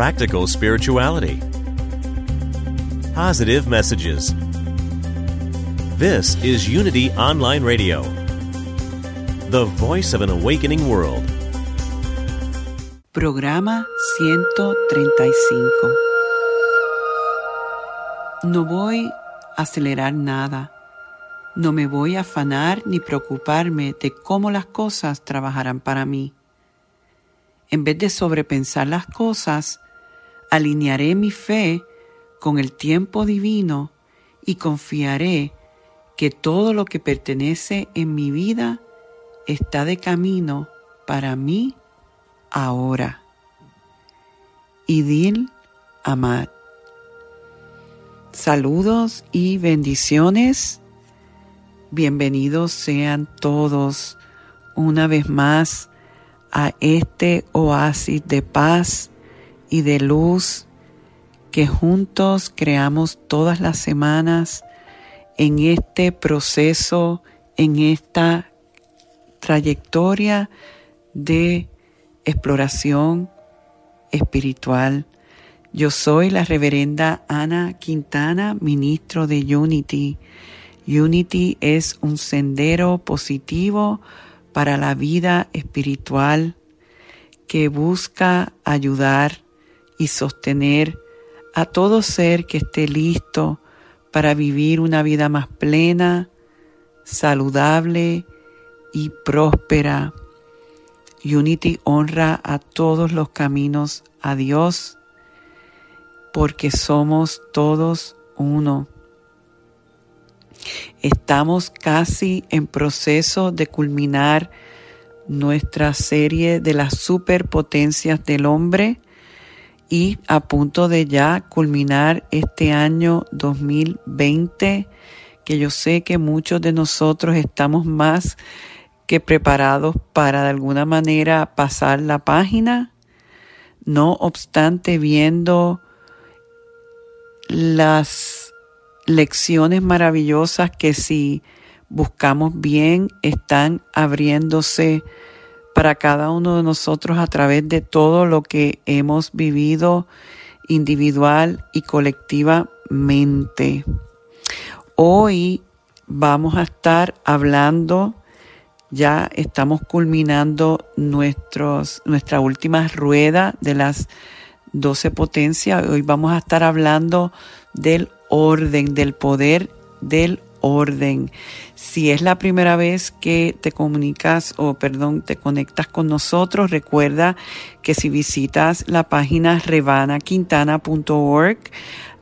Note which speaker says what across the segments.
Speaker 1: Practical spirituality. Positive messages. This is Unity Online Radio, the voice of an awakening world.
Speaker 2: Programa 135. No voy a acelerar nada. No me voy a afanar ni preocuparme de cómo las cosas trabajarán para mí. En vez de sobrepensar las cosas, alinearé mi fe con el tiempo divino y confiaré que todo lo que pertenece en mi vida está de camino para mí ahora. Idil Amad. Saludos y bendiciones. Bienvenidos sean todos una vez más a este oasis de paz y de luz que juntos creamos todas las semanas en este proceso, en esta trayectoria de exploración espiritual. Yo soy la reverenda Ana Quintana, ministro de Unity. Unity es un sendero positivo para la vida espiritual que busca ayudar y sostener a todo ser que esté listo para vivir una vida más plena, saludable y próspera. Unity honra a todos los caminos a Dios porque somos todos uno. Estamos casi en proceso de culminar nuestra serie de las superpotencias del hombre y a punto de ya culminar este año 2020, que yo sé que muchos de nosotros estamos más que preparados para de alguna manera pasar la página. No obstante, viendo las lecciones maravillosas que si buscamos bien están abriéndose para cada uno de nosotros a través de todo lo que hemos vivido individual y colectivamente. Hoy vamos a estar hablando, ya estamos culminando nuestros, nuestra última rueda de las 12 potencias. Hoy vamos a estar hablando del orden, del poder del orden. Si es la primera vez que te comunicas o perdón, te conectas con nosotros, recuerda que si visitas la página revanaquintana.org,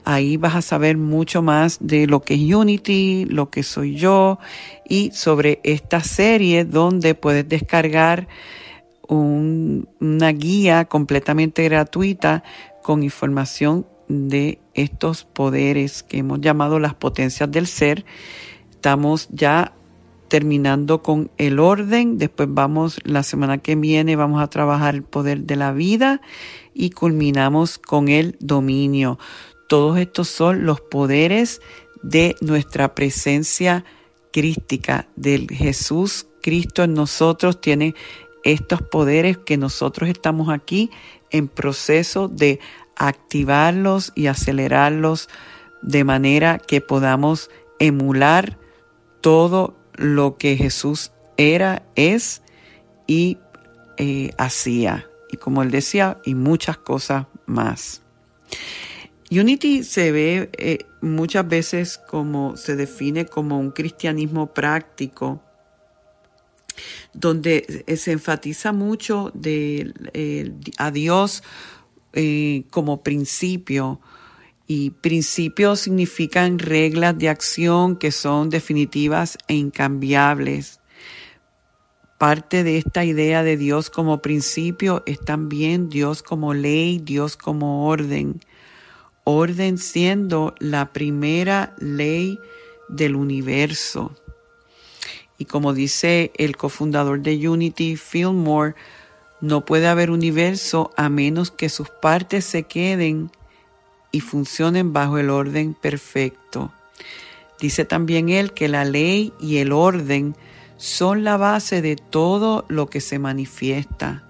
Speaker 2: ahí vas a saber mucho más de lo que es Unity, lo que soy yo y sobre esta serie donde puedes descargar una guía completamente gratuita con información de estos poderes que hemos llamado las potencias del ser. Estamos ya terminando con el orden, después vamos, la semana que viene vamos a trabajar el poder de la vida y culminamos con el dominio. Todos estos son los poderes de nuestra presencia crística, del Jesús Cristo en nosotros tiene estos poderes que nosotros estamos aquí en proceso de activarlos y acelerarlos de manera que podamos emular todo lo que Jesús era, es y eh, hacía. Y como él decía, y muchas cosas más. Unity se ve eh, muchas veces como se define como un cristianismo práctico, donde se enfatiza mucho de, eh, a Dios eh, como principio. Y principios significan reglas de acción que son definitivas e incambiables. parte de esta idea de Dios como principio es también Dios como ley, Dios como orden. Orden siendo la primera ley del universo. Y como dice el cofundador de Unity, Fillmore, no puede haber universo a menos que sus partes se queden y funcionen bajo el orden perfecto. Dice también él que la ley y el orden son la base de todo lo que se manifiesta.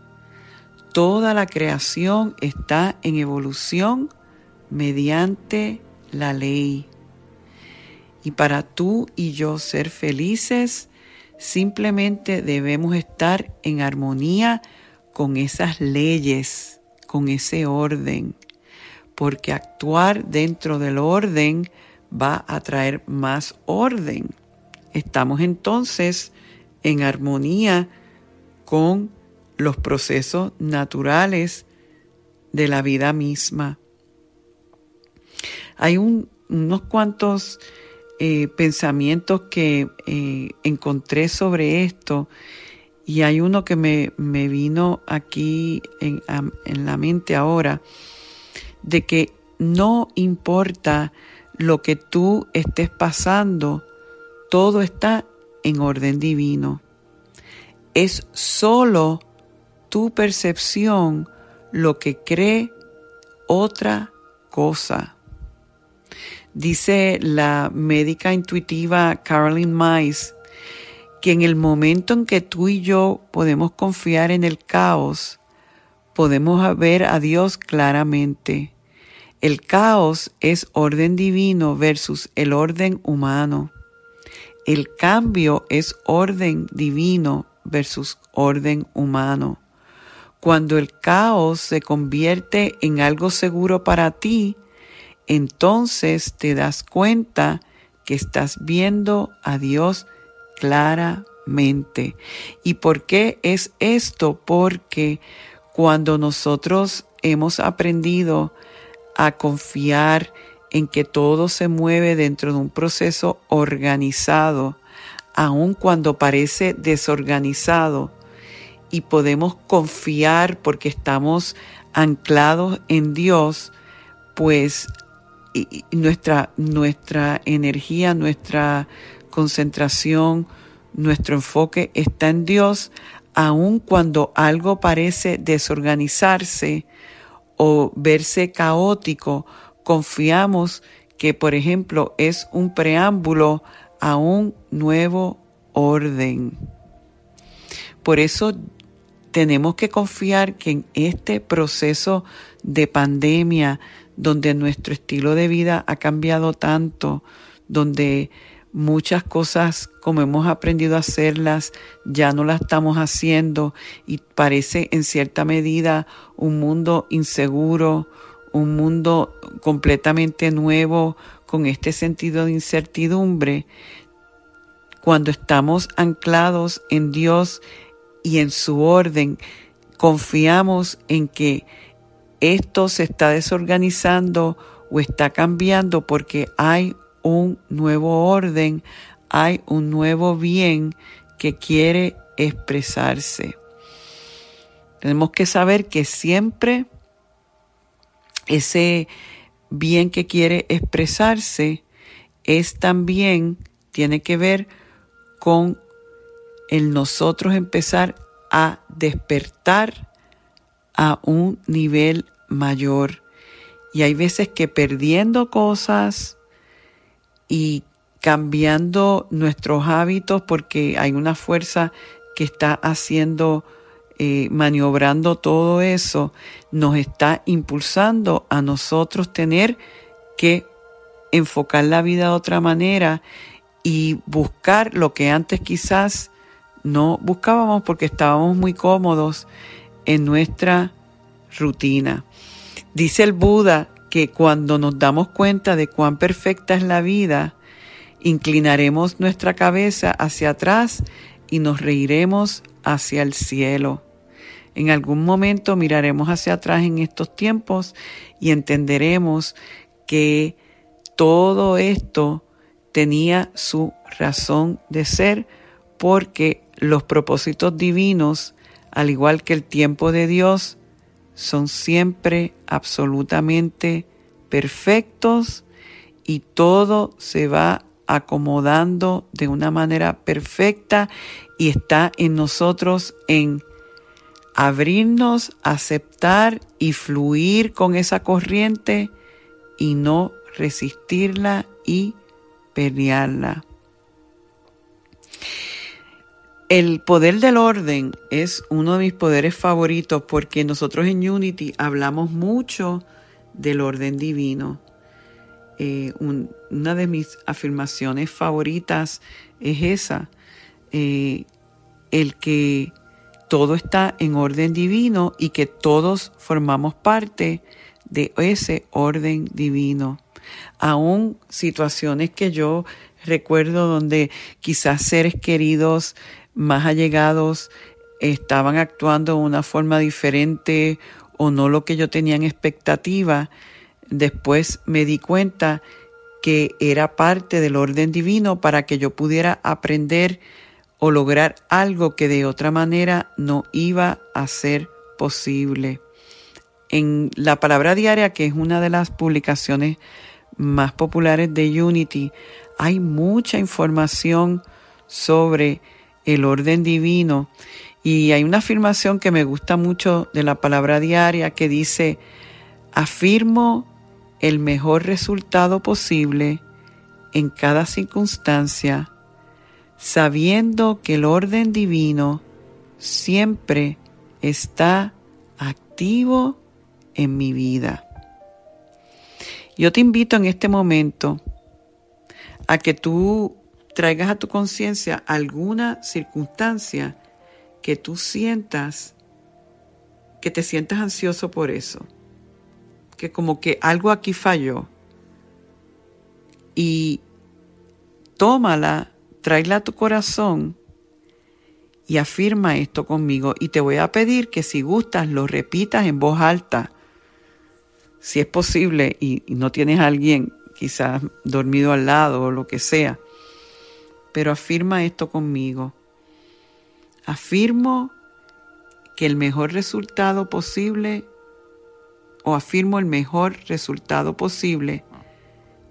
Speaker 2: Toda la creación está en evolución mediante la ley. Y para tú y yo ser felices, simplemente debemos estar en armonía con esas leyes, con ese orden, porque actuar dentro del orden va a traer más orden. Estamos entonces en armonía con los procesos naturales de la vida misma. Hay unos cuantos eh, pensamientos que eh, encontré sobre esto y hay uno que me, vino aquí en, en la mente ahora, de que no importa lo que tú estés pasando, todo está en orden divino. Es solo tu percepción lo que cree otra cosa. Dice la médica intuitiva Caroline Mice que en el momento en que tú y yo podemos confiar en el caos, podemos ver a Dios claramente. El caos es orden divino versus el orden humano. El cambio es orden divino versus orden humano. Cuando el caos se convierte en algo seguro para ti, entonces te das cuenta que estás viendo a Dios claramente. ¿Y por qué es esto? Porque cuando nosotros hemos aprendido a confiar en que todo se mueve dentro de un proceso organizado, aun cuando parece desorganizado, y podemos confiar porque estamos anclados en Dios, pues nuestra, nuestra energía, nuestra concentración, nuestro enfoque está en Dios, aun cuando algo parece desorganizarse o verse caótico confiamos que, por ejemplo, es un preámbulo a un nuevo orden. Por eso tenemos que confiar que en este proceso de pandemia, donde nuestro estilo de vida ha cambiado tanto, donde muchas cosas como hemos aprendido a hacerlas ya no las estamos haciendo y parece en cierta medida un mundo inseguro, un mundo completamente nuevo con este sentido de incertidumbre, cuando estamos anclados en Dios y en su orden, confiamos en que esto se está desorganizando o está cambiando porque hay un nuevo orden, hay un nuevo bien que quiere expresarse. Tenemos que saber que siempre ese bien que quiere expresarse es también, tiene que ver con el nosotros empezar a despertar a un nivel mayor. Y hay veces que perdiendo cosas y cambiando nuestros hábitos porque hay una fuerza que está haciendo eh, maniobrando todo eso, nos está impulsando a nosotros tener que enfocar la vida de otra manera y buscar lo que antes quizás no buscábamos porque estábamos muy cómodos en nuestra rutina. Dice el Buda que cuando nos damos cuenta de cuán perfecta es la vida, inclinaremos nuestra cabeza hacia atrás y nos reiremos hacia el cielo. En algún momento miraremos hacia atrás en estos tiempos y entenderemos que todo esto tenía su razón de ser porque los propósitos divinos, al igual que el tiempo de Dios, son siempre absolutamente perfectos y todo se va acomodando de una manera perfecta y está en nosotros en abrirnos, aceptar y fluir con esa corriente y no resistirla y pelearla. El poder del orden es uno de mis poderes favoritos porque nosotros en Unity hablamos mucho del orden divino. Eh, una de mis afirmaciones favoritas es esa, eh, el que todo está en orden divino y que todos formamos parte de ese orden divino. Aún situaciones que yo recuerdo donde quizás seres queridos más allegados estaban actuando de una forma diferente o no lo que yo tenía en expectativa, después me di cuenta que era parte del orden divino para que yo pudiera aprender o lograr algo que de otra manera no iba a ser posible. En la palabra diaria, que es una de las publicaciones más populares de Unity, hay mucha información sobre el orden divino y hay una afirmación que me gusta mucho de la palabra diaria que dice, afirmo el mejor resultado posible en cada circunstancia, sabiendo que el orden divino siempre está activo en mi vida. Yo te invito en este momento a que tú traigas a tu conciencia alguna circunstancia que tú sientas, que te sientas ansioso por eso, que como que algo aquí falló. Y tómala, tráela a tu corazón y afirma esto conmigo. Y te voy a pedir que si gustas lo repitas en voz alta, si es posible y, no tienes a alguien quizás dormido al lado o lo que sea. Pero afirma esto conmigo. Afirmo que el mejor resultado posible o afirmo el mejor resultado posible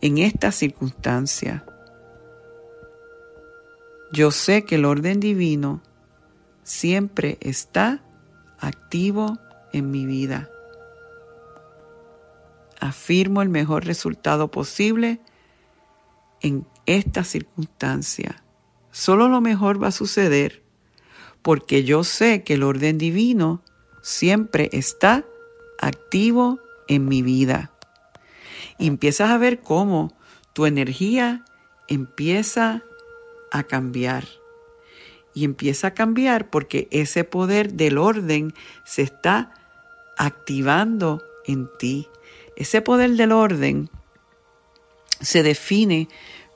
Speaker 2: en esta circunstancia. Yo sé que el orden divino siempre está activo en mi vida afirmo el mejor resultado posible en esta circunstancia. Solo lo mejor va a suceder porque yo sé que el orden divino siempre está activo en mi vida. Y empiezas a ver cómo tu energía empieza a cambiar. Y empieza a cambiar porque ese poder del orden se está activando en ti. Ese poder del orden se define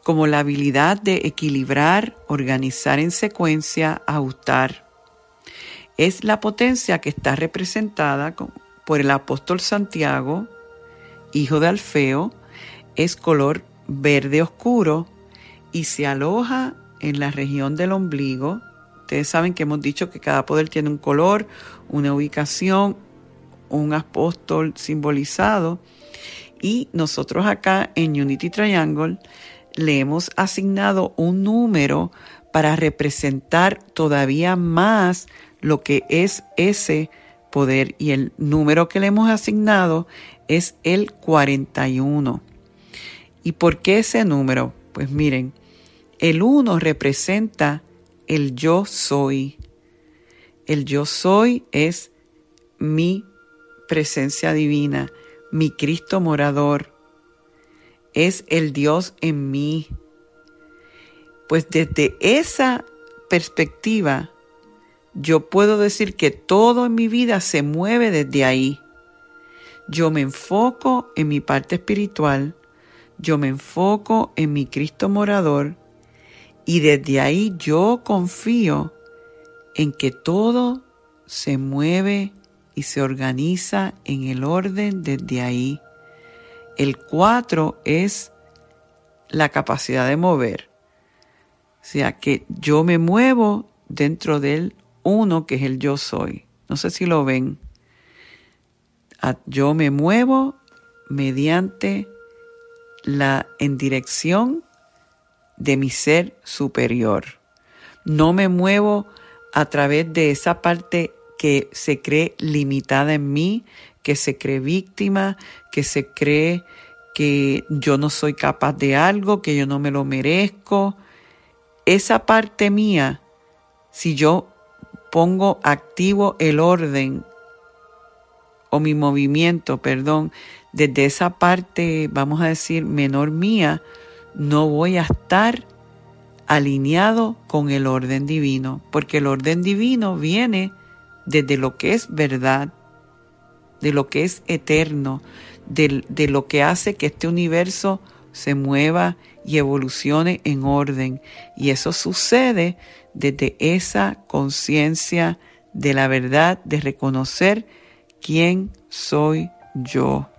Speaker 2: como la habilidad de equilibrar, organizar en secuencia, ajustar. Es la potencia que está representada por el apóstol Santiago, hijo de Alfeo, es color verde oscuro y se aloja en la región del ombligo. Ustedes saben que hemos dicho que cada poder tiene un color, una ubicación, un apóstol simbolizado. Y nosotros acá en Unity Triangle le hemos asignado un número para representar todavía más lo que es ese poder. Y el número que le hemos asignado es el 41. ¿Y por qué ese número? Pues miren, el 1 representa el yo soy. El yo soy es mi presencia divina, mi Cristo morador. Es el Dios en mí. Pues desde esa perspectiva, yo puedo decir que todo en mi vida se mueve desde ahí. Yo me enfoco en mi parte espiritual, yo me enfoco en mi Cristo morador y desde ahí yo confío en que todo se mueve y se organiza en el orden desde ahí. El 4 es la capacidad de mover. O sea que yo me muevo dentro del uno que es el yo soy. No sé si lo ven. Yo me muevo mediante la en dirección de mi ser superior. No me muevo a través de esa parte que se cree limitada en mí, que se cree víctima, que se cree que yo no soy capaz de algo, que yo no me lo merezco. Esa parte mía, si yo pongo activo el orden o mi movimiento, perdón, desde esa parte, vamos a decir, menor mía, no voy a estar alineado con el orden divino, porque el orden divino viene desde lo que es verdad, de lo que es eterno, de, de lo que hace que este universo se mueva y evolucione en orden. Y eso sucede desde esa conciencia de la verdad, de reconocer quién soy yo.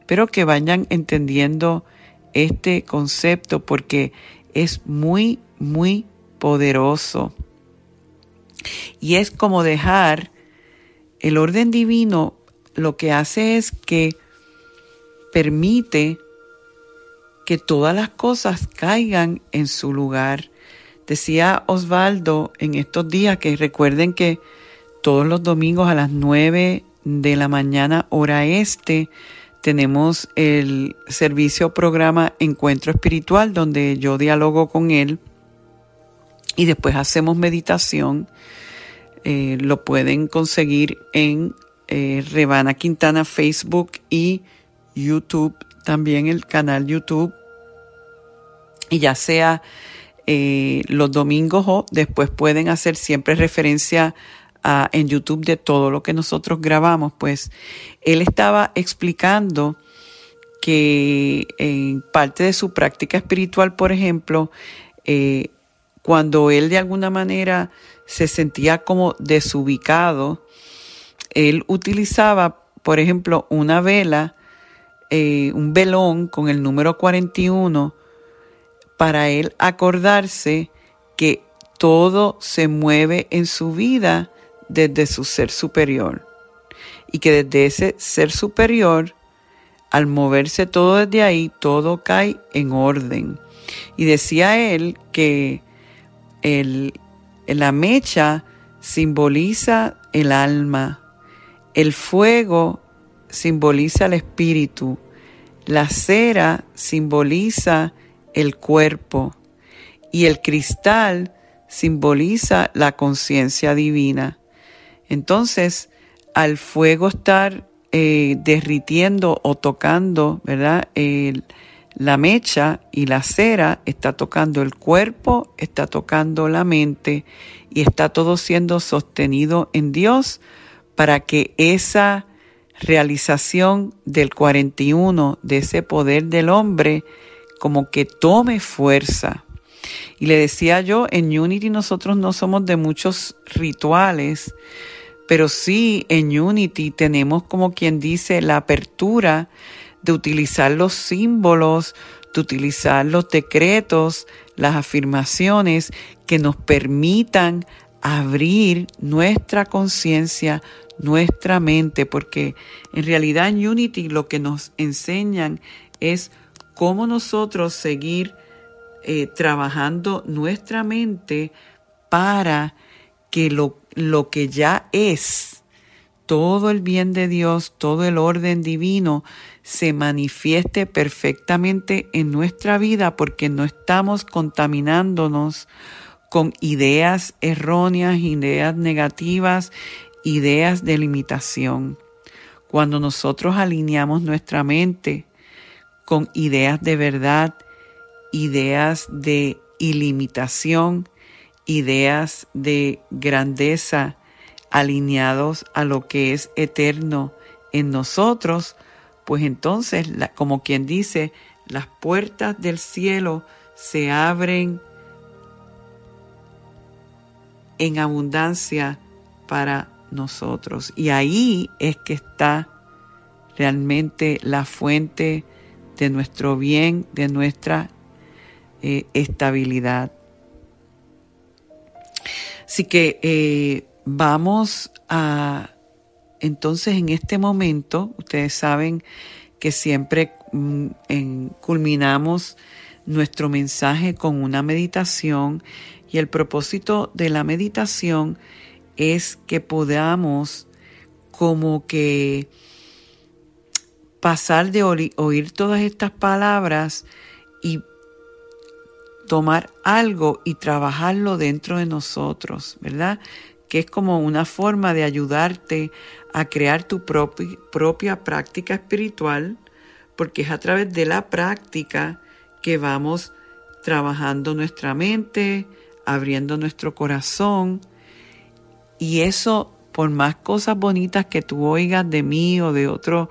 Speaker 2: Espero que vayan entendiendo este concepto porque es muy, muy poderoso. Y es como dejar el orden divino, lo que hace es que permite que todas las cosas caigan en su lugar. Decía Osvaldo en estos días que recuerden que todos los domingos a las 9 de la mañana hora este tenemos el servicio programa Encuentro Espiritual donde yo dialogo con él y después hacemos meditación. Eh, lo pueden conseguir en eh, Rebana Quintana Facebook y YouTube, también el canal YouTube. Y ya sea eh, los domingos o después pueden hacer siempre referencia en YouTube de todo lo que nosotros grabamos, pues él estaba explicando que en parte de su práctica espiritual, por ejemplo, eh, cuando él de alguna manera se sentía como desubicado, él utilizaba, por ejemplo, una vela, eh, un velón con el número 41, para él acordarse que todo se mueve en su vida desde su ser superior. Y que desde ese ser superior, al moverse todo desde ahí, todo cae en orden. Y decía él que el, la mecha simboliza el alma, el fuego simboliza el espíritu, la cera simboliza el cuerpo y el cristal simboliza la conciencia divina. Entonces, al fuego estar eh, derritiendo o tocando, ¿verdad? La mecha y la cera está tocando el cuerpo, está tocando la mente y está todo siendo sostenido en Dios para que esa realización del 41, de ese poder del hombre, como que tome fuerza. Y le decía yo, en Unity nosotros no somos de muchos rituales, pero sí en Unity tenemos como quien dice la apertura de utilizar los símbolos, de utilizar los decretos, las afirmaciones que nos permitan abrir nuestra conciencia, nuestra mente, porque en realidad en Unity lo que nos enseñan es cómo nosotros seguir eh, trabajando nuestra mente para que lo lo que ya es, todo el bien de Dios, todo el orden divino, se manifieste perfectamente en nuestra vida porque no estamos contaminándonos con ideas erróneas, ideas negativas, ideas de limitación. Cuando nosotros alineamos nuestra mente con ideas de verdad, ideas de ilimitación, ideas de grandeza alineados a lo que es eterno en nosotros, pues entonces, como quien dice, las puertas del cielo se abren en abundancia para nosotros. Y ahí es que está realmente la fuente de nuestro bien, de nuestra eh, estabilidad. Así que eh, vamos a, entonces en este momento, ustedes saben que siempre mm, culminamos nuestro mensaje con una meditación y el propósito de la meditación es que podamos como que pasar de oír todas estas palabras y tomar algo y trabajarlo dentro de nosotros, ¿verdad? Que es como una forma de ayudarte a crear tu propia práctica espiritual, porque es a través de la práctica que vamos trabajando nuestra mente, abriendo nuestro corazón, y eso, por más cosas bonitas que tú oigas de mí o de otro,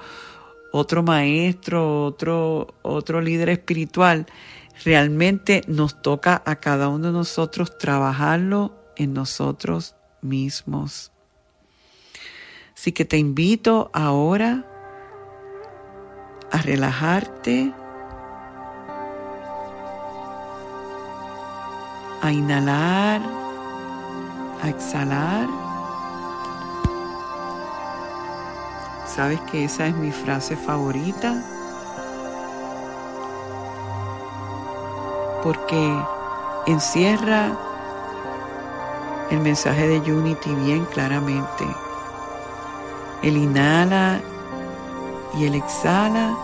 Speaker 2: otro maestro, otro, otro líder espiritual, realmente nos toca a cada uno de nosotros trabajarlo en nosotros mismos. Así que te invito ahora a relajarte, a inhalar, a exhalar. Sabes que esa es mi frase favorita. porque encierra el mensaje de Unity bien claramente. El inhala y el exhala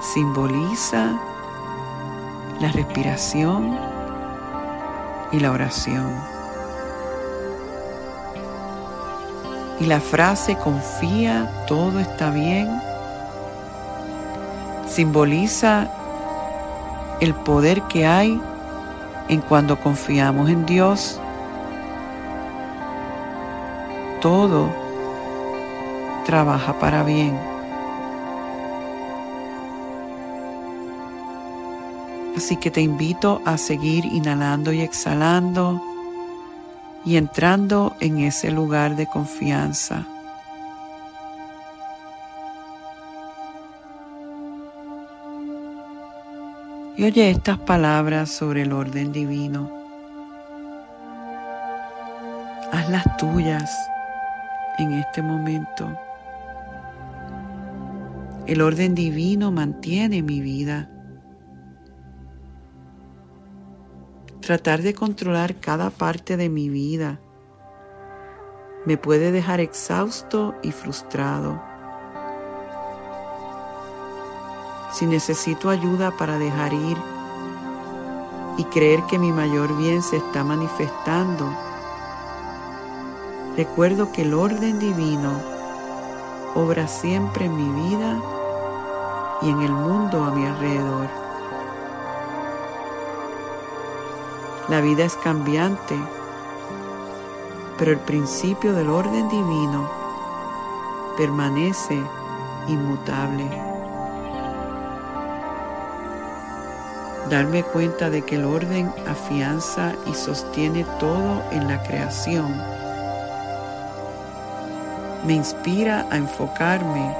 Speaker 2: simboliza la respiración y la oración. Y la frase confía, todo está bien, simboliza el poder que hay en cuando confiamos en Dios. Todo trabaja para bien. Así que te invito a seguir inhalando y exhalando y entrando en ese lugar de confianza. y oye estas palabras sobre el orden divino. Hazlas tuyas en este momento. El orden divino mantiene mi vida. Tratar de controlar cada parte de mi vida me puede dejar exhausto y frustrado. si necesito ayuda para dejar ir y creer que mi mayor bien se está manifestando, recuerdo que el orden divino obra siempre en mi vida y en el mundo a mi alrededor. La vida es cambiante, pero el principio del orden divino permanece inmutable. darme cuenta de que el orden afianza y sostiene todo en la creación. Me inspira a enfocarme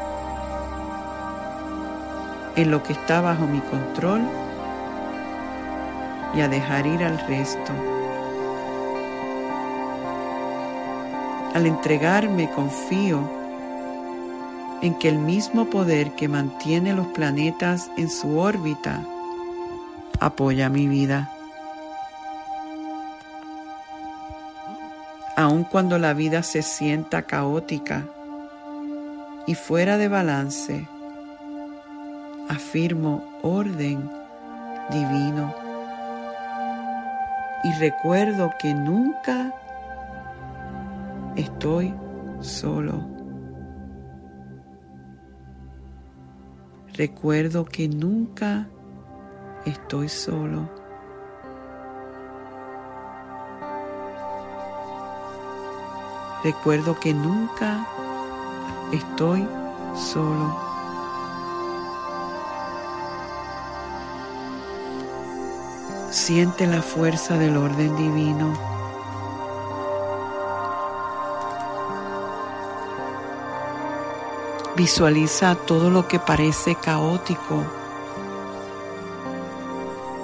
Speaker 2: en lo que está bajo mi control y a dejar ir al resto. Al entregarme confío en que el mismo poder que mantiene los planetas en su órbita apoya mi vida. Aun cuando la vida se sienta caótica y fuera de balance, afirmo orden divino y recuerdo que nunca estoy solo. Recuerdo que nunca estoy solo. Recuerdo que nunca estoy solo. Siente la fuerza del orden divino. Visualiza todo lo que parece caótico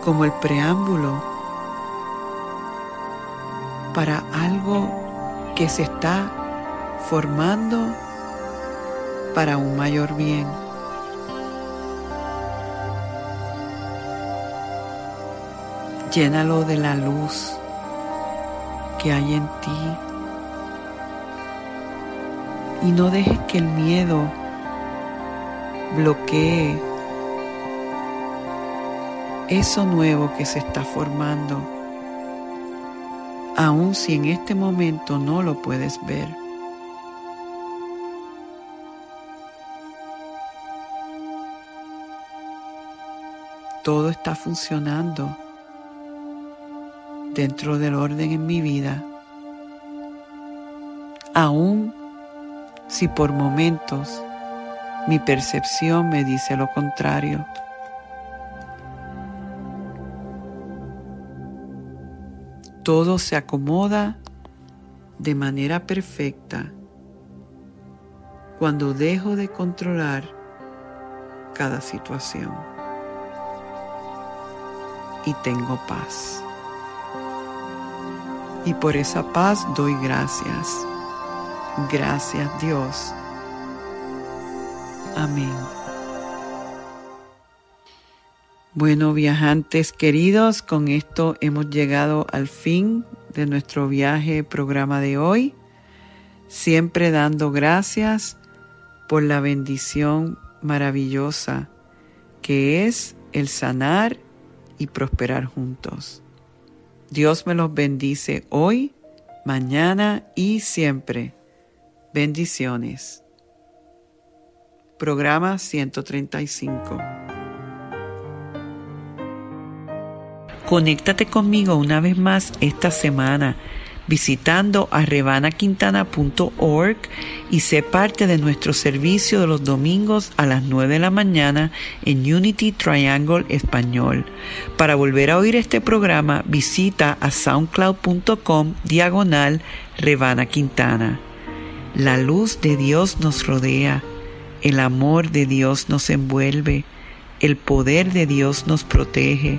Speaker 2: como el preámbulo para algo que se está formando para un mayor bien. Llénalo de la luz que hay en ti y no dejes que el miedo bloquee eso nuevo que se está formando, aun si en este momento no lo puedes ver. Todo está funcionando dentro del orden en mi vida, aun si por momentos mi percepción me dice lo contrario. Todo se acomoda de manera perfecta cuando dejo de controlar cada situación y tengo paz. Y por esa paz doy gracias. Gracias Dios. Amén. Bueno, viajantes queridos, con esto hemos llegado al fin de nuestro viaje programa de hoy, siempre dando gracias por la bendición maravillosa que es el sanar y prosperar juntos. Dios me los bendice hoy, mañana y siempre. Bendiciones. Programa 135. Conéctate conmigo una vez más esta semana visitando a revanaquintana.org y sé parte de nuestro servicio de los domingos a las 9 de la mañana en Unity Triangle Español. Para volver a oír este programa, visita a soundcloud.com diagonal Revana Quintana. La luz de Dios nos rodea, el amor de Dios nos envuelve, el poder de Dios nos protege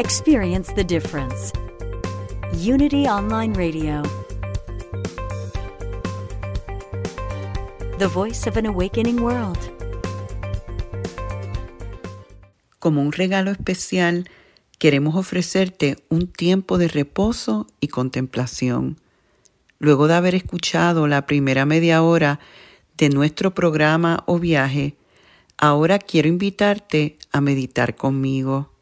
Speaker 3: Experience the difference. Unity Online Radio. The voice of an awakening world.
Speaker 2: Como un regalo especial, queremos ofrecerte un tiempo de reposo y contemplación. Luego de haber escuchado la primera media hora de nuestro programa o viaje, ahora quiero invitarte a meditar conmigo.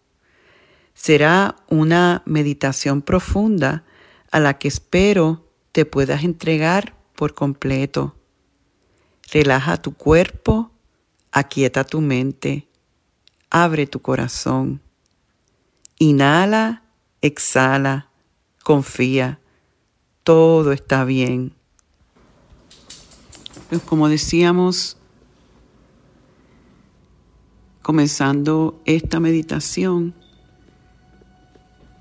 Speaker 2: Será una meditación profunda a la que espero te puedas entregar por completo. Relaja tu cuerpo, aquieta tu mente, abre tu corazón. Inhala, exhala, confía, todo está bien. Pues como decíamos, comenzando esta meditación,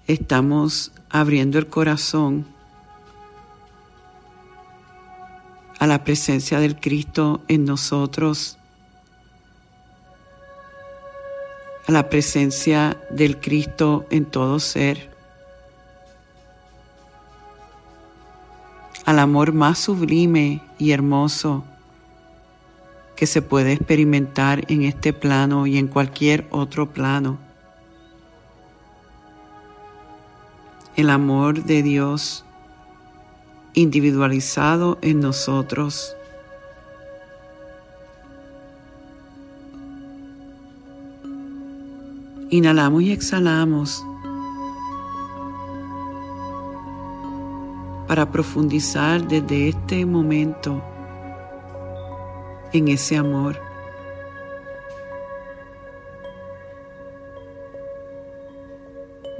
Speaker 2: estamos abriendo el corazón a la presencia del Cristo en nosotros, a la presencia del Cristo en todo ser, al amor más sublime y hermoso que se puede experimentar en este plano y en cualquier otro plano. El amor de Dios individualizado en nosotros. Inhalamos y exhalamos para profundizar desde este momento en ese amor.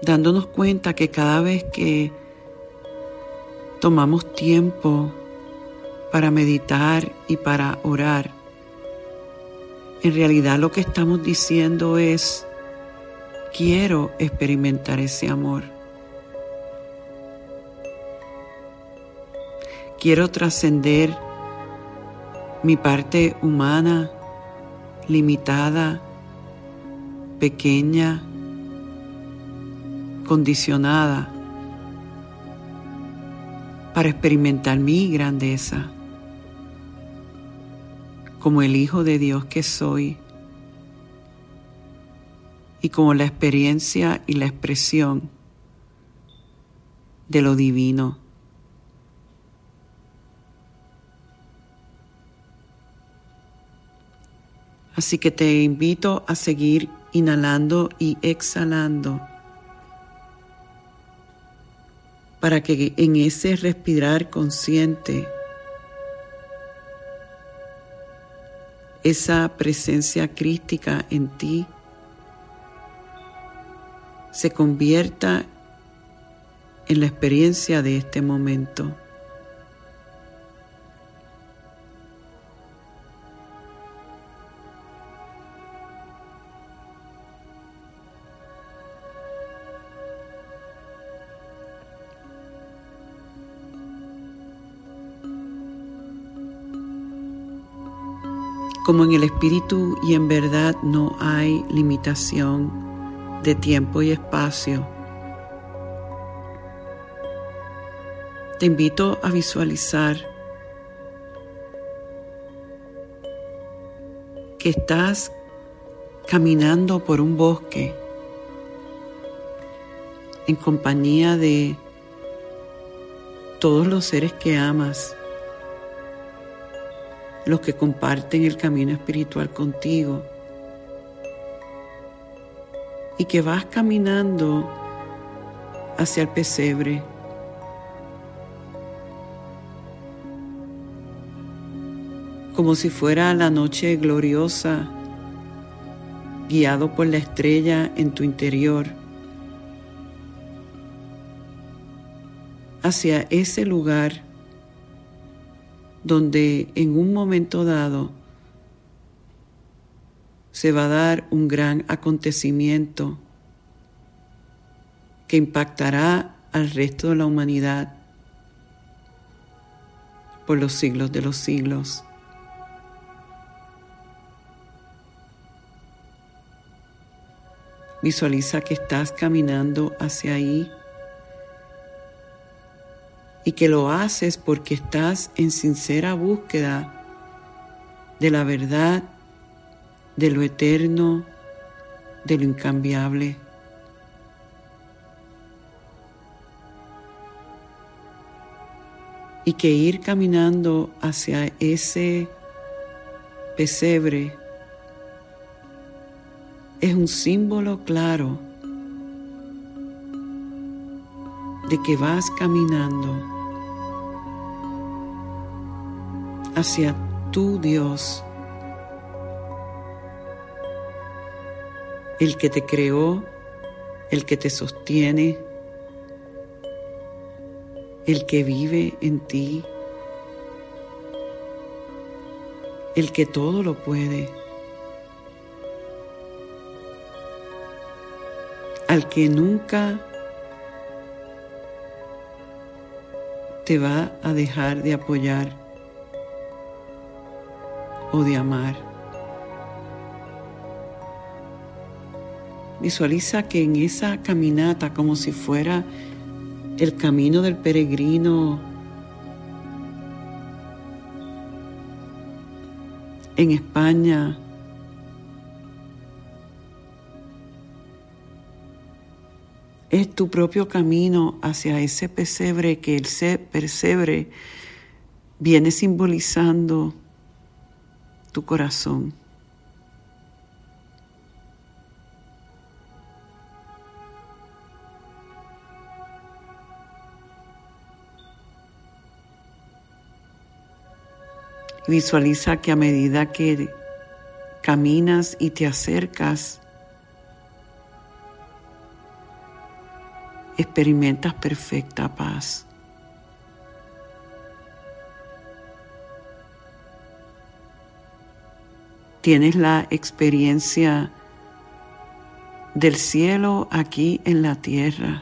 Speaker 2: Dándonos cuenta que cada vez que tomamos tiempo para meditar y para orar, en realidad lo que estamos diciendo es, quiero experimentar ese amor. Quiero trascender mi parte humana, limitada, pequeña, condicionada, para experimentar mi grandeza como el Hijo de Dios que soy y como la experiencia y la expresión de lo divino. Así que te invito a seguir inhalando y exhalando para que en ese respirar consciente esa presencia crística en ti se convierta en la experiencia de este momento. Como en el espíritu y en verdad no hay limitación de tiempo y espacio, te invito a visualizar que estás caminando por un bosque en compañía de todos los seres que amas los que comparten el camino espiritual contigo y que vas caminando hacia el pesebre. Como si fuera la noche gloriosa, guiado por la estrella en tu interior, hacia ese lugar donde en un momento dado se va a dar un gran acontecimiento que impactará al resto de la humanidad por los siglos de los siglos. Visualiza que estás caminando hacia ahí y que lo haces porque estás en sincera búsqueda de la verdad, de lo eterno, de lo incambiable. Y que ir caminando hacia ese pesebre es un símbolo claro de que vas caminando hacia tu Dios, el que te creó, el que te sostiene, el que vive en ti, el que todo lo puede, al que nunca te va a dejar de apoyar o de amar. Visualiza que en esa caminata, como si fuera el camino del peregrino en España, es tu propio camino hacia ese pesebre que el pesebre viene simbolizando tu corazón. Visualiza que a medida que caminas y te acercas, experimentas perfecta paz. Tienes la experiencia del cielo aquí en la tierra.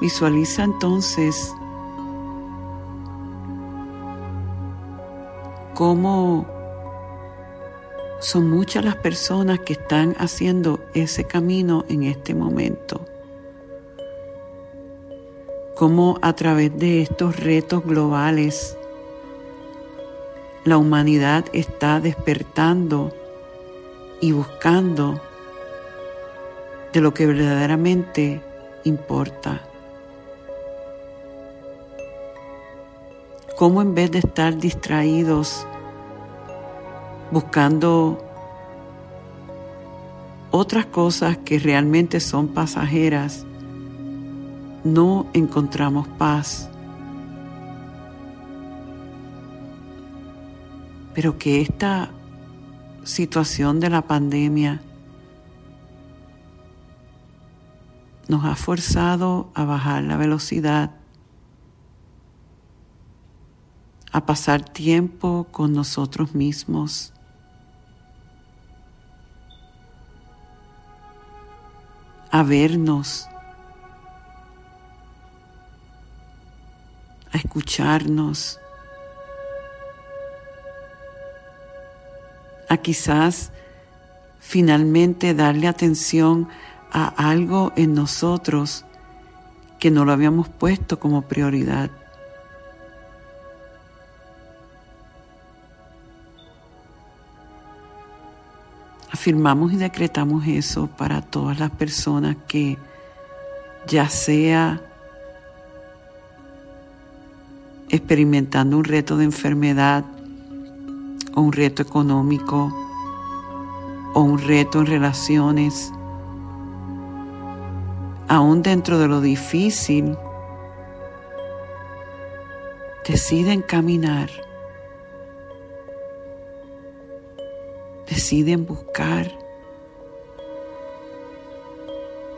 Speaker 2: Visualiza entonces cómo son muchas las personas que están haciendo ese camino en este momento. Cómo a través de estos retos globales la humanidad está despertando y buscando de lo que verdaderamente importa. cómo en vez de estar distraídos buscando otras cosas que realmente son pasajeras, no encontramos paz. Pero que esta situación de la pandemia nos ha forzado a bajar la velocidad a pasar tiempo con nosotros mismos. a vernos, a escucharnos, a quizás finalmente darle atención a algo en nosotros que no lo habíamos puesto como prioridad. afirmamos y decretamos eso para todas las personas que ya sea experimentando un reto de enfermedad o un reto económico o un reto en relaciones, aún dentro de lo difícil, deciden caminar deciden buscar,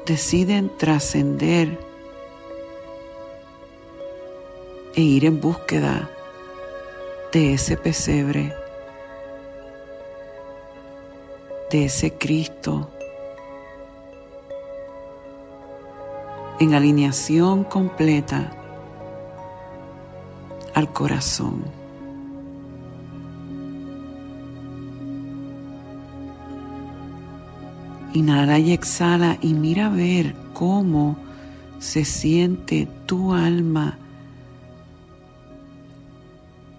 Speaker 2: deciden trascender e ir en búsqueda de ese pesebre, de ese Cristo, en alineación completa al corazón. Inhala y exhala y mira a ver cómo se siente tu alma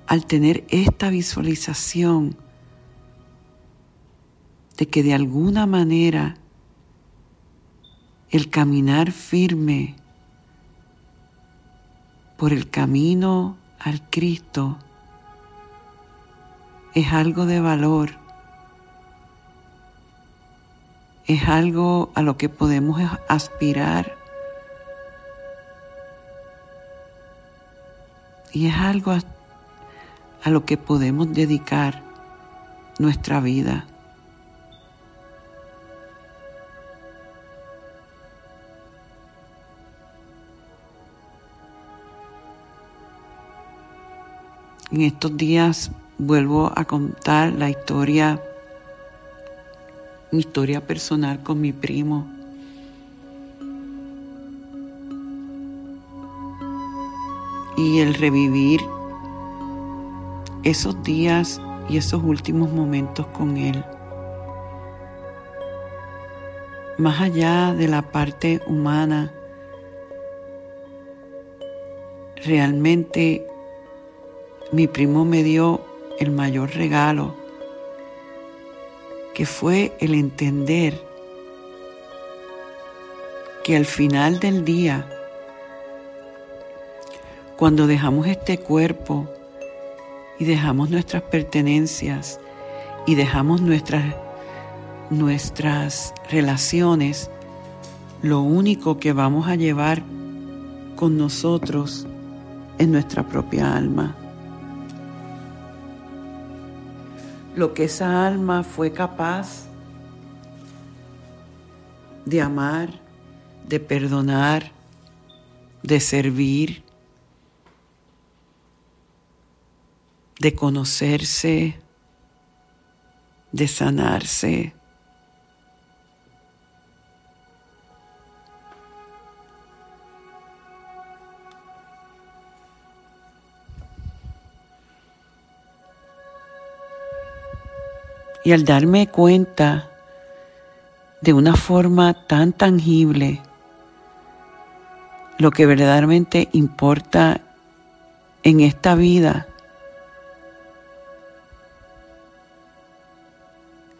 Speaker 2: al tener esta visualización de que de alguna manera el caminar firme por el camino al Cristo es algo de valor es algo a lo que podemos aspirar y es algo a, a lo que podemos dedicar nuestra vida. En estos días vuelvo a contar la historia mi historia personal con mi primo. Y el revivir esos días y esos últimos momentos con él. Más allá de la parte humana, realmente mi primo me dio el mayor regalo, que fue el entender que al final del día, cuando dejamos este cuerpo y dejamos nuestras pertenencias y dejamos nuestras, nuestras relaciones, lo único que vamos a llevar con nosotros es nuestra propia alma. Lo que esa alma fue capaz de amar, de perdonar, de servir, de conocerse, de sanarse. Y al darme cuenta de una forma tan tangible lo que verdaderamente importa en esta vida,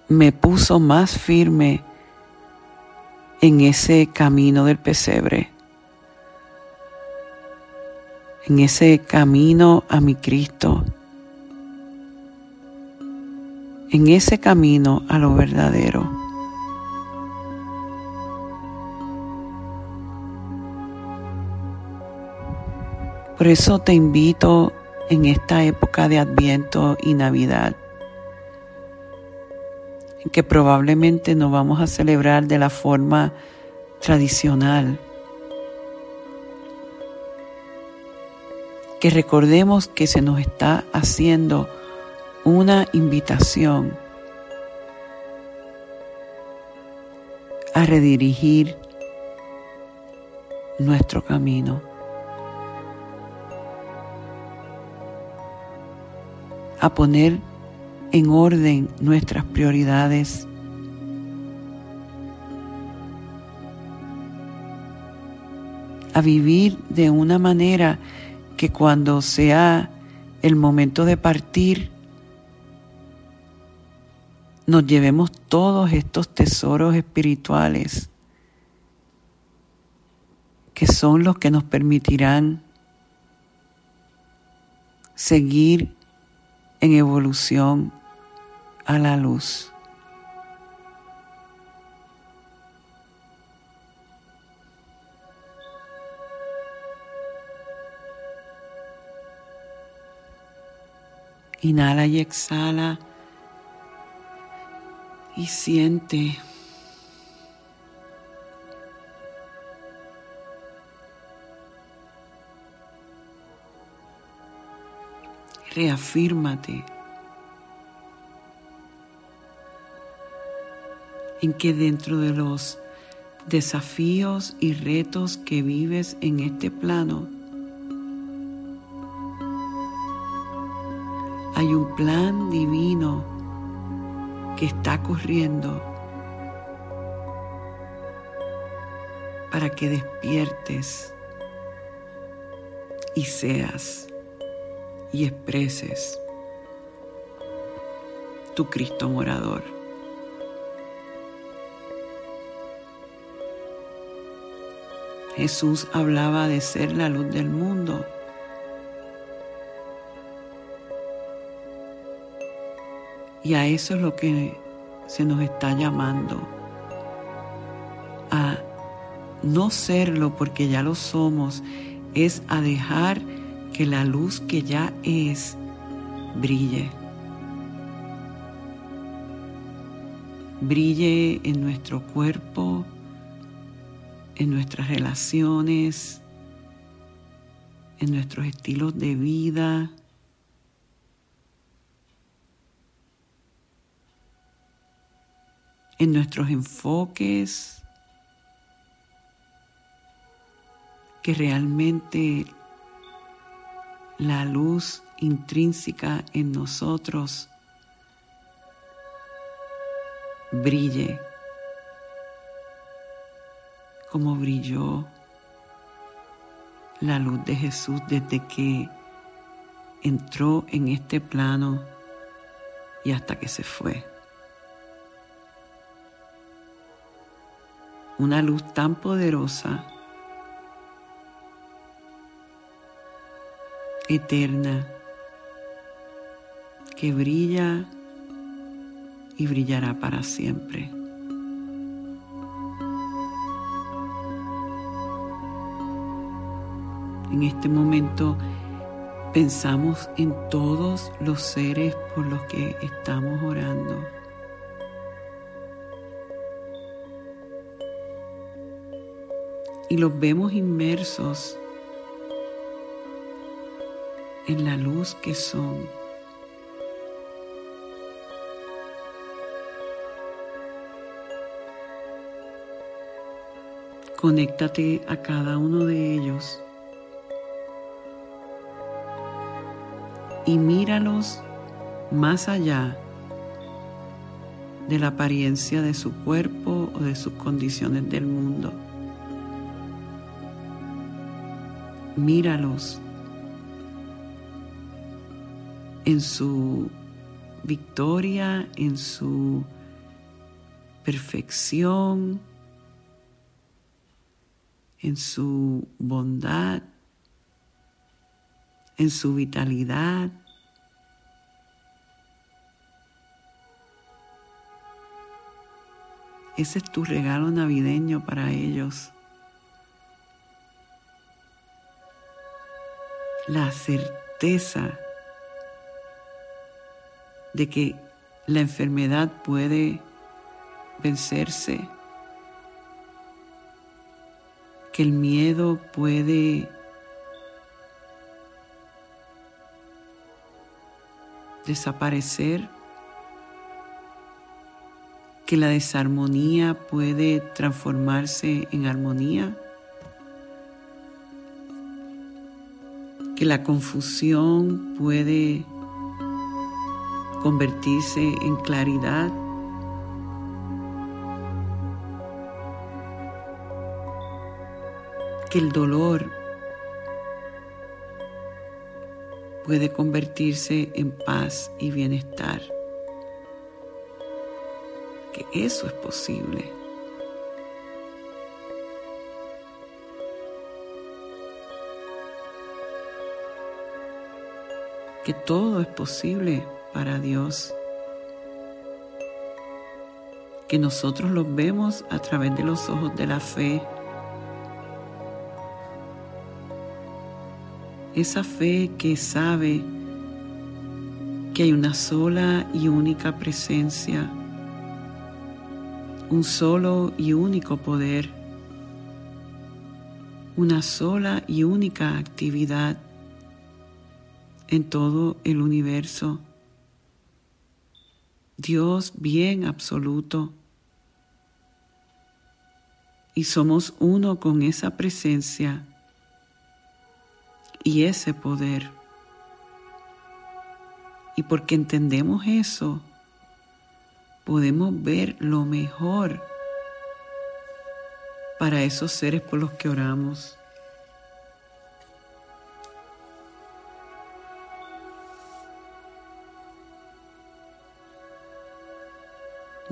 Speaker 2: me puso más firme en ese camino del pesebre, en ese camino a mi Cristo en ese camino a lo verdadero. Por eso te invito en esta época de Adviento y Navidad, que probablemente no vamos a celebrar de la forma tradicional, que recordemos que se nos está haciendo una invitación a redirigir nuestro camino. a poner en orden nuestras prioridades. a vivir de una manera que cuando sea el momento de partir, nos llevemos todos estos tesoros espirituales que son los que nos permitirán seguir en evolución a la luz. Inhala y exhala y siente reafírmate en que dentro de los desafíos y retos que vives en este plano, hay un plan divino que está corriendo para que despiertes y seas y expreses tu Cristo morador. Jesús hablaba de ser la luz del mundo Y a eso es lo que se nos está llamando, a no serlo porque ya lo somos, es a dejar que la luz que ya es brille. Brille en nuestro cuerpo, en nuestras relaciones, en nuestros estilos de vida, en nuestros enfoques, que realmente la luz intrínseca en nosotros brille como brilló la luz de Jesús desde que entró en este plano y hasta que se fue. Una luz tan poderosa, eterna, que brilla y brillará para siempre. En este momento pensamos en todos los seres por los que estamos orando. Y los vemos inmersos en la luz que son. Conéctate a cada uno de ellos y míralos más allá de la apariencia de su cuerpo o de sus condiciones del mundo. Míralos en su victoria, en su perfección, en su bondad, en su vitalidad. Ese es tu regalo navideño para ellos. La certeza de que la enfermedad puede vencerse, que el miedo puede desaparecer, que la desarmonía puede transformarse en armonía, que la confusión puede convertirse en claridad. que el dolor puede convertirse en paz y bienestar. Que eso es posible. Que todo es posible para Dios. Que nosotros los vemos a través de los ojos de la fe esa fe que sabe que hay una sola y única presencia, un solo y único poder, una sola y única actividad en todo el universo. Dios bien absoluto. Y somos uno con esa presencia y ese poder. Y porque entendemos eso, podemos ver lo mejor para esos seres por los que oramos.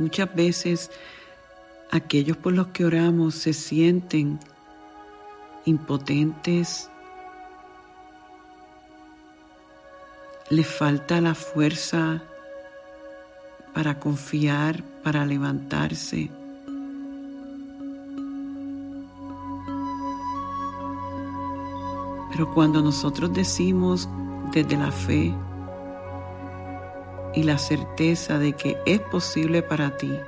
Speaker 2: Muchas veces aquellos por los que oramos se sienten impotentes, le falta la fuerza para confiar, para levantarse. Pero cuando nosotros decimos desde la fe y la certeza de que es posible para ti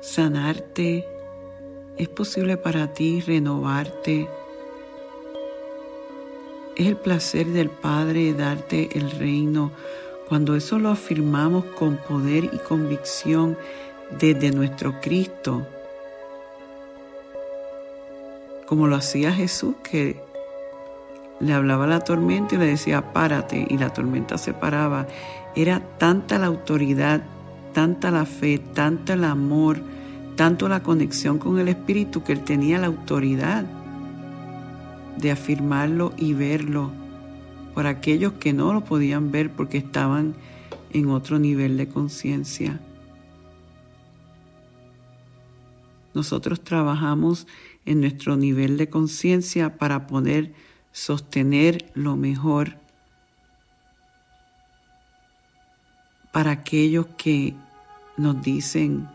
Speaker 2: sanarte, es posible para ti renovarte, es el placer del Padre darte el reino. Cuando eso lo afirmamos con poder y convicción desde nuestro Cristo, como lo hacía Jesús, que le hablaba la tormenta y le decía, párate, y la tormenta se paraba. Era tanta la autoridad, tanta la fe, tanto el amor, tanto la conexión con el Espíritu que él tenía la autoridad de afirmarlo y verlo por aquellos que no lo podían ver porque estaban en otro nivel de conciencia. Nosotros trabajamos en nuestro nivel de conciencia para poder sostener lo mejor para aquellos que nos dicen,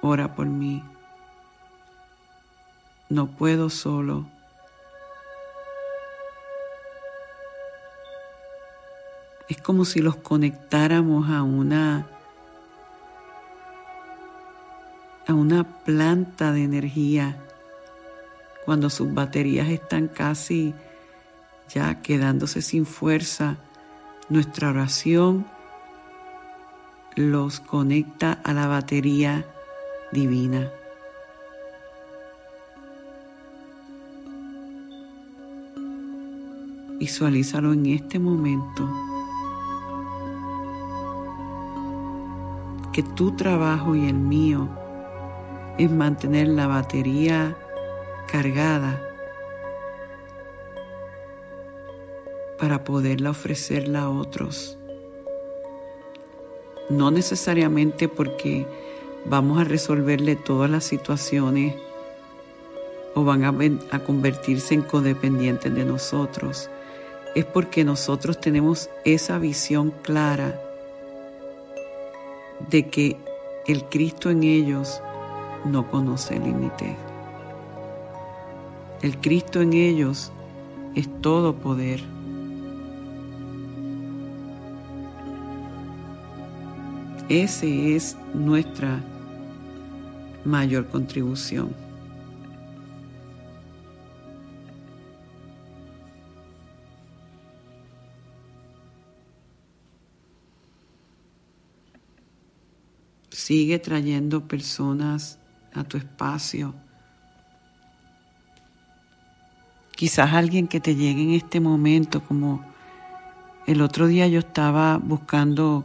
Speaker 2: ora por mí, no puedo solo. Es como si los conectáramos a una a una planta de energía cuando sus baterías están casi ya quedándose sin fuerza. Nuestra oración los conecta a la batería divina. Visualízalo en este momento. Que tu trabajo y el mío es mantener la batería cargada para poderla ofrecerla a otros. No necesariamente porque vamos a resolverle todas las situaciones o van a, a convertirse en codependientes de nosotros. Es porque nosotros tenemos esa visión clara de que el Cristo en ellos no conoce límites. El Cristo en ellos es todo poder. Ese es nuestra mayor contribución. Sigue trayendo personas a tu espacio. Quizás alguien que te llegue en este momento, como el otro día yo estaba buscando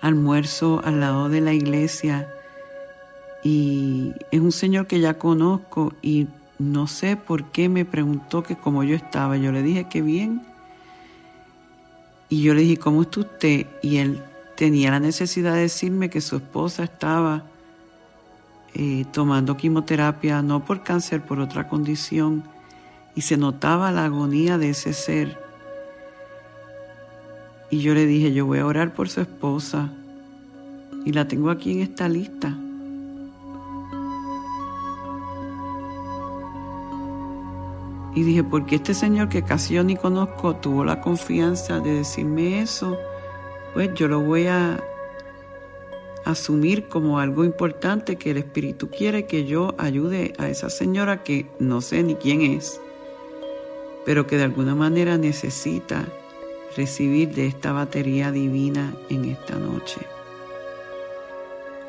Speaker 2: almuerzo al lado de la iglesia y es un señor que ya conozco y no sé por qué me preguntó que cómo yo estaba. Yo le dije que bien. Y yo le dije, ¿cómo está usted? Y él tenía la necesidad de decirme que su esposa estaba eh, tomando quimioterapia, no por cáncer, por otra condición, y se notaba la agonía de ese ser. Y yo le dije, yo voy a orar por su esposa, y la tengo aquí en esta lista. Y dije, porque este señor que casi yo ni conozco tuvo la confianza de decirme eso pues yo lo voy a asumir como algo importante que el Espíritu quiere que yo ayude a esa señora que no sé ni quién es, pero que de alguna manera necesita recibir de esta batería divina en esta noche,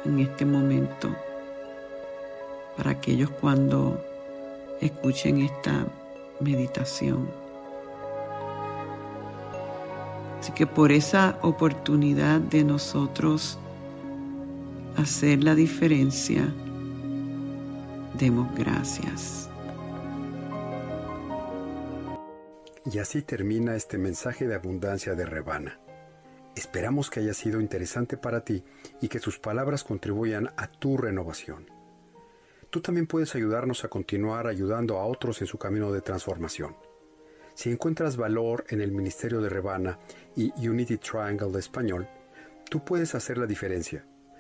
Speaker 2: en este momento, para aquellos cuando escuchen esta meditación. Así que por esa oportunidad de nosotros hacer la diferencia, demos gracias.
Speaker 4: Y así termina este mensaje de abundancia de Rebana. Esperamos que haya sido interesante para ti y que sus palabras contribuyan a tu renovación. Tú también puedes ayudarnos a continuar ayudando a otros en su camino de transformación. Si encuentras valor en el Ministerio de Rebana y Unity Triangle de español, tú puedes hacer la diferencia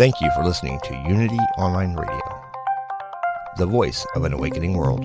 Speaker 5: Thank you for listening to Unity Online Radio, the voice of an awakening world.